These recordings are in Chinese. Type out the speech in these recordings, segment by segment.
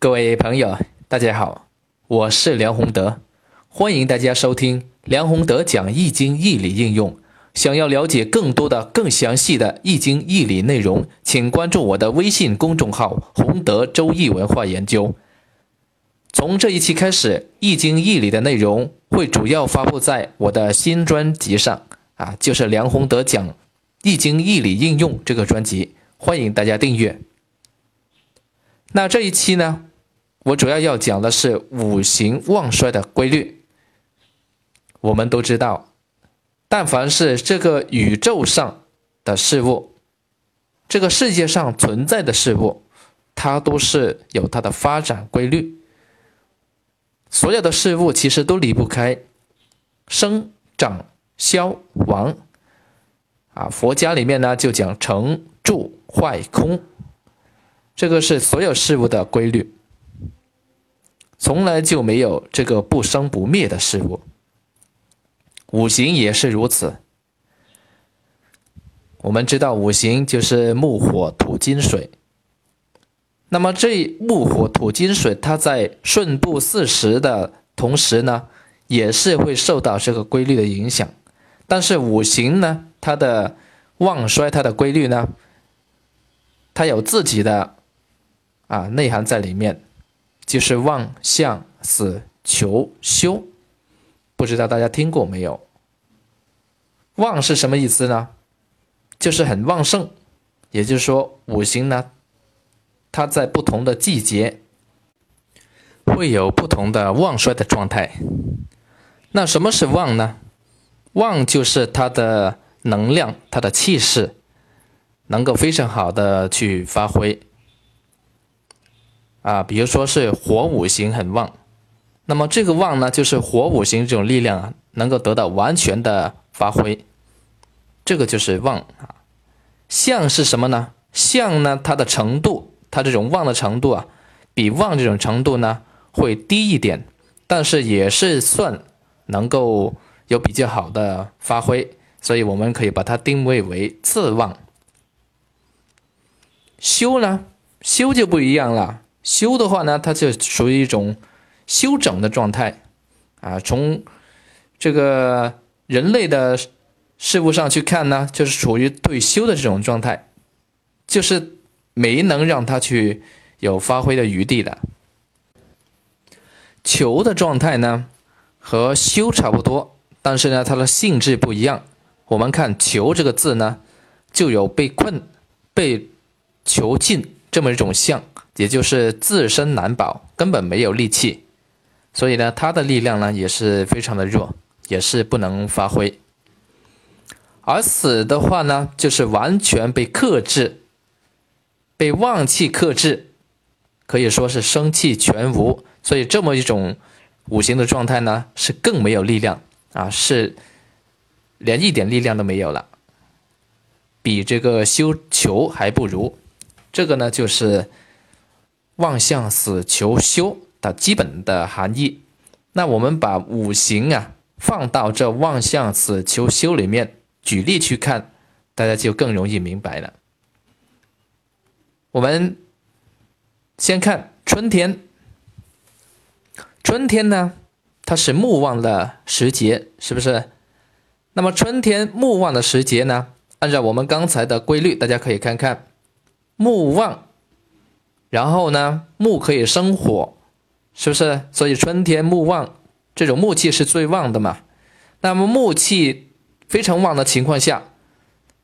各位朋友，大家好，我是梁宏德，欢迎大家收听梁宏德讲易经义理应用。想要了解更多的、更详细的易经义理内容，请关注我的微信公众号“宏德周易文化研究”。从这一期开始，易经义理的内容会主要发布在我的新专辑上啊，就是梁宏德讲易经义理应用这个专辑，欢迎大家订阅。那这一期呢？我主要要讲的是五行旺衰的规律。我们都知道，但凡是这个宇宙上的事物，这个世界上存在的事物，它都是有它的发展规律。所有的事物其实都离不开生、长、消、亡。啊，佛家里面呢就讲成、住、坏、空，这个是所有事物的规律。从来就没有这个不生不灭的事物，五行也是如此。我们知道五行就是木、火、土、金、水。那么这木、火、土、金、水，它在顺布四时的同时呢，也是会受到这个规律的影响。但是五行呢，它的旺衰，它的规律呢，它有自己的啊内涵在里面。就是旺相死求休，不知道大家听过没有？旺是什么意思呢？就是很旺盛，也就是说五行呢，它在不同的季节会有不同的旺衰的状态。那什么是旺呢？旺就是它的能量、它的气势能够非常好的去发挥。啊，比如说是火五行很旺，那么这个旺呢，就是火五行这种力量啊，能够得到完全的发挥，这个就是旺啊。相是什么呢？相呢，它的程度，它这种旺的程度啊，比旺这种程度呢会低一点，但是也是算能够有比较好的发挥，所以我们可以把它定位为次旺。修呢，修就不一样了。修的话呢，它就属于一种修整的状态啊。从这个人类的事物上去看呢，就是处于对修的这种状态，就是没能让它去有发挥的余地的。求的状态呢，和修差不多，但是呢，它的性质不一样。我们看“求”这个字呢，就有被困、被囚禁这么一种象。也就是自身难保，根本没有力气，所以呢，他的力量呢也是非常的弱，也是不能发挥。而死的话呢，就是完全被克制，被旺气克制，可以说是生气全无。所以这么一种五行的状态呢，是更没有力量啊，是连一点力量都没有了，比这个修球还不如。这个呢，就是。望向死求修的基本的含义，那我们把五行啊放到这望向死求修里面举例去看，大家就更容易明白了。我们先看春天，春天呢，它是木旺的时节，是不是？那么春天木旺的时节呢，按照我们刚才的规律，大家可以看看木旺。然后呢，木可以生火，是不是？所以春天木旺，这种木气是最旺的嘛。那么木气非常旺的情况下，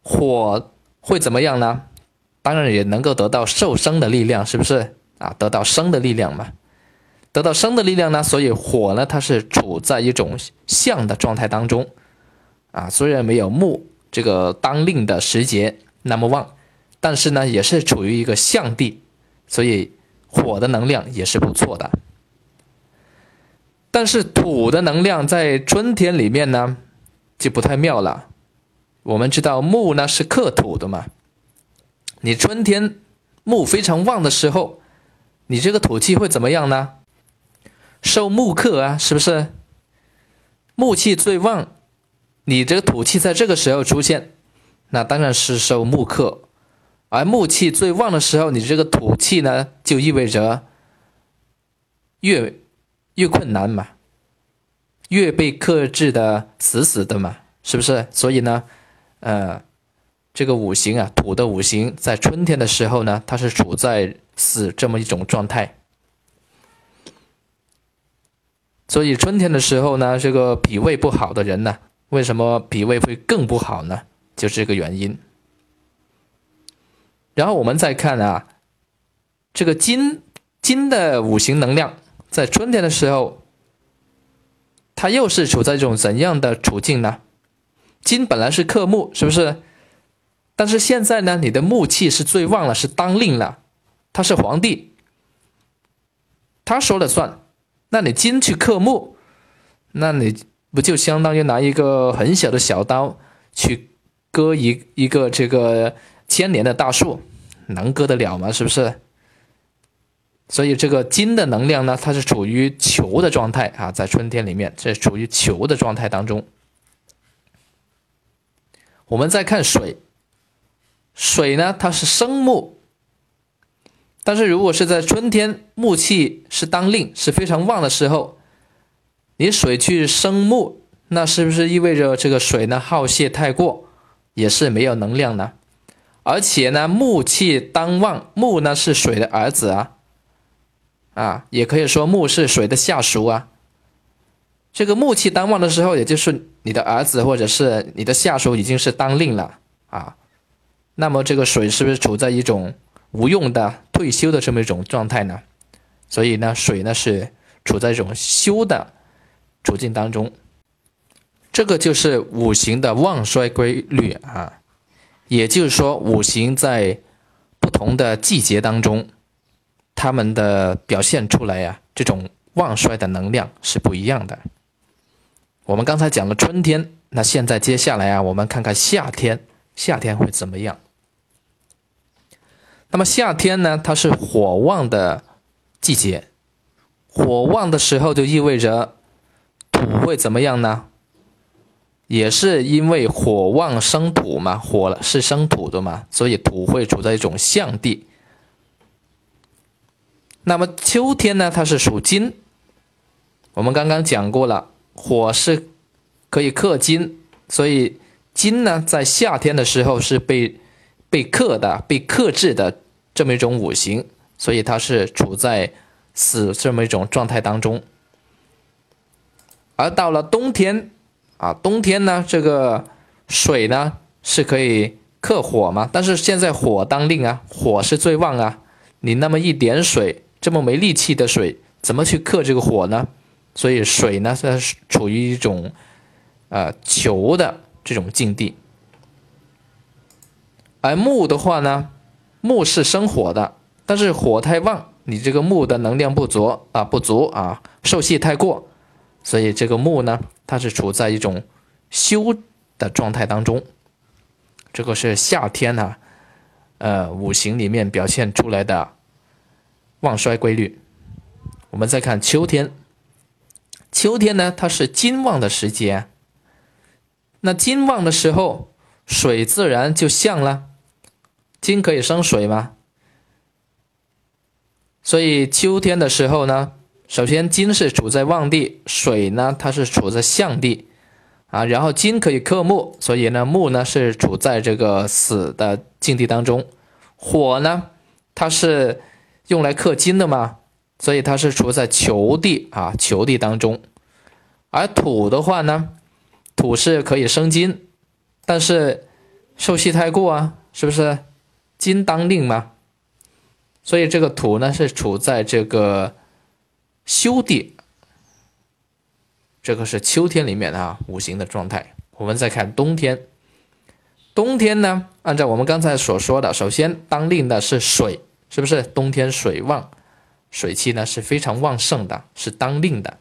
火会怎么样呢？当然也能够得到受生的力量，是不是啊？得到生的力量嘛。得到生的力量呢，所以火呢，它是处在一种相的状态当中啊。虽然没有木这个当令的时节那么旺，但是呢，也是处于一个相地。所以火的能量也是不错的，但是土的能量在春天里面呢就不太妙了。我们知道木呢是克土的嘛，你春天木非常旺的时候，你这个土气会怎么样呢？受木克啊，是不是？木气最旺，你这个土气在这个时候出现，那当然是受木克。而木气最旺的时候，你这个土气呢，就意味着越越困难嘛，越被克制的死死的嘛，是不是？所以呢，呃，这个五行啊，土的五行在春天的时候呢，它是处在死这么一种状态。所以春天的时候呢，这个脾胃不好的人呢，为什么脾胃会更不好呢？就是这个原因。然后我们再看啊，这个金金的五行能量在春天的时候，它又是处在一种怎样的处境呢？金本来是克木，是不是？但是现在呢，你的木气是最旺了，是当令了，他是皇帝，他说了算。那你金去克木，那你不就相当于拿一个很小的小刀去割一一个这个千年的大树，能割得了吗？是不是？所以这个金的能量呢，它是处于球的状态啊，在春天里面，这处于球的状态当中。我们再看水，水呢，它是生木。但是如果是在春天，木气是当令，是非常旺的时候，你水去生木，那是不是意味着这个水呢耗泄太过，也是没有能量呢？而且呢，木气当旺，木呢是水的儿子啊，啊，也可以说木是水的下属啊。这个木气当旺的时候，也就是你的儿子或者是你的下属已经是当令了啊，那么这个水是不是处在一种？无用的退休的这么一种状态呢，所以呢，水呢是处在一种休的处境当中，这个就是五行的旺衰规律啊，也就是说，五行在不同的季节当中，它们的表现出来呀，这种旺衰的能量是不一样的。我们刚才讲了春天，那现在接下来啊，我们看看夏天，夏天会怎么样？那么夏天呢，它是火旺的季节，火旺的时候就意味着土会怎么样呢？也是因为火旺生土嘛，火了是生土的嘛，所以土会处在一种象地。那么秋天呢，它是属金，我们刚刚讲过了，火是可以克金，所以金呢在夏天的时候是被被克的、被克制的。这么一种五行，所以它是处在死这么一种状态当中。而到了冬天，啊，冬天呢，这个水呢是可以克火嘛？但是现在火当令啊，火是最旺啊。你那么一点水，这么没力气的水，怎么去克这个火呢？所以水呢是处于一种呃求的这种境地。而木的话呢？木是生火的，但是火太旺，你这个木的能量不足啊，不足啊，受气太过，所以这个木呢，它是处在一种休的状态当中。这个是夏天呢，呃，五行里面表现出来的旺衰规律。我们再看秋天，秋天呢，它是金旺的时节，那金旺的时候，水自然就降了。金可以生水吗？所以秋天的时候呢，首先金是处在旺地，水呢它是处在相地，啊，然后金可以克木，所以呢木呢是处在这个死的境地当中，火呢它是用来克金的嘛，所以它是处在囚地啊囚地当中，而土的话呢，土是可以生金，但是受气太过啊，是不是？金当令嘛？所以这个土呢是处在这个休地，这个是秋天里面啊五行的状态。我们再看冬天，冬天呢，按照我们刚才所说的，首先当令的是水，是不是？冬天水旺，水气呢是非常旺盛的，是当令的。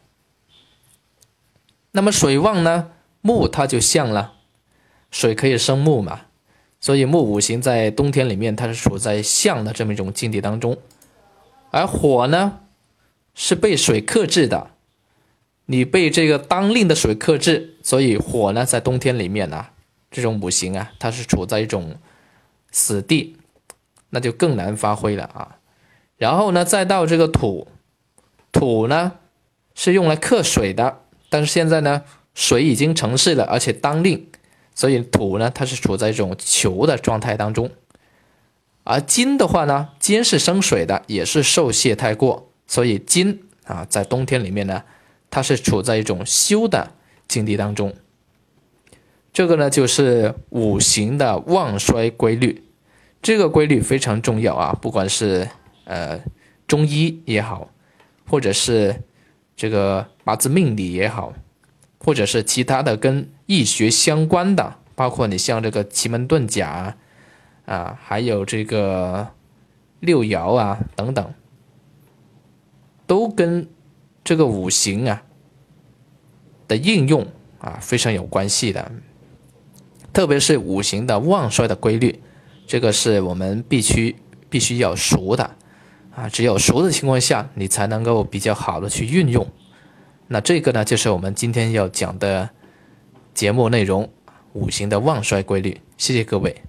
那么水旺呢，木它就像了，水可以生木嘛。所以木五行在冬天里面，它是处在相的这么一种境地当中，而火呢是被水克制的，你被这个当令的水克制，所以火呢在冬天里面呢，这种五行啊，它是处在一种死地，那就更难发挥了啊。然后呢，再到这个土，土呢是用来克水的，但是现在呢水已经成势了，而且当令，所以土呢它是处在一种球的状态当中。而金的话呢，金是生水的，也是受泄太过，所以金啊在冬天里面呢，它是处在一种休的境地当中。这个呢就是五行的旺衰规律，这个规律非常重要啊，不管是呃中医也好，或者是这个八字命理也好，或者是其他的跟易学相关的，包括你像这个奇门遁甲。啊，还有这个六爻啊等等，都跟这个五行啊的应用啊非常有关系的，特别是五行的旺衰的规律，这个是我们必须必须要熟的啊，只有熟的情况下，你才能够比较好的去运用。那这个呢，就是我们今天要讲的节目内容——五行的旺衰规律。谢谢各位。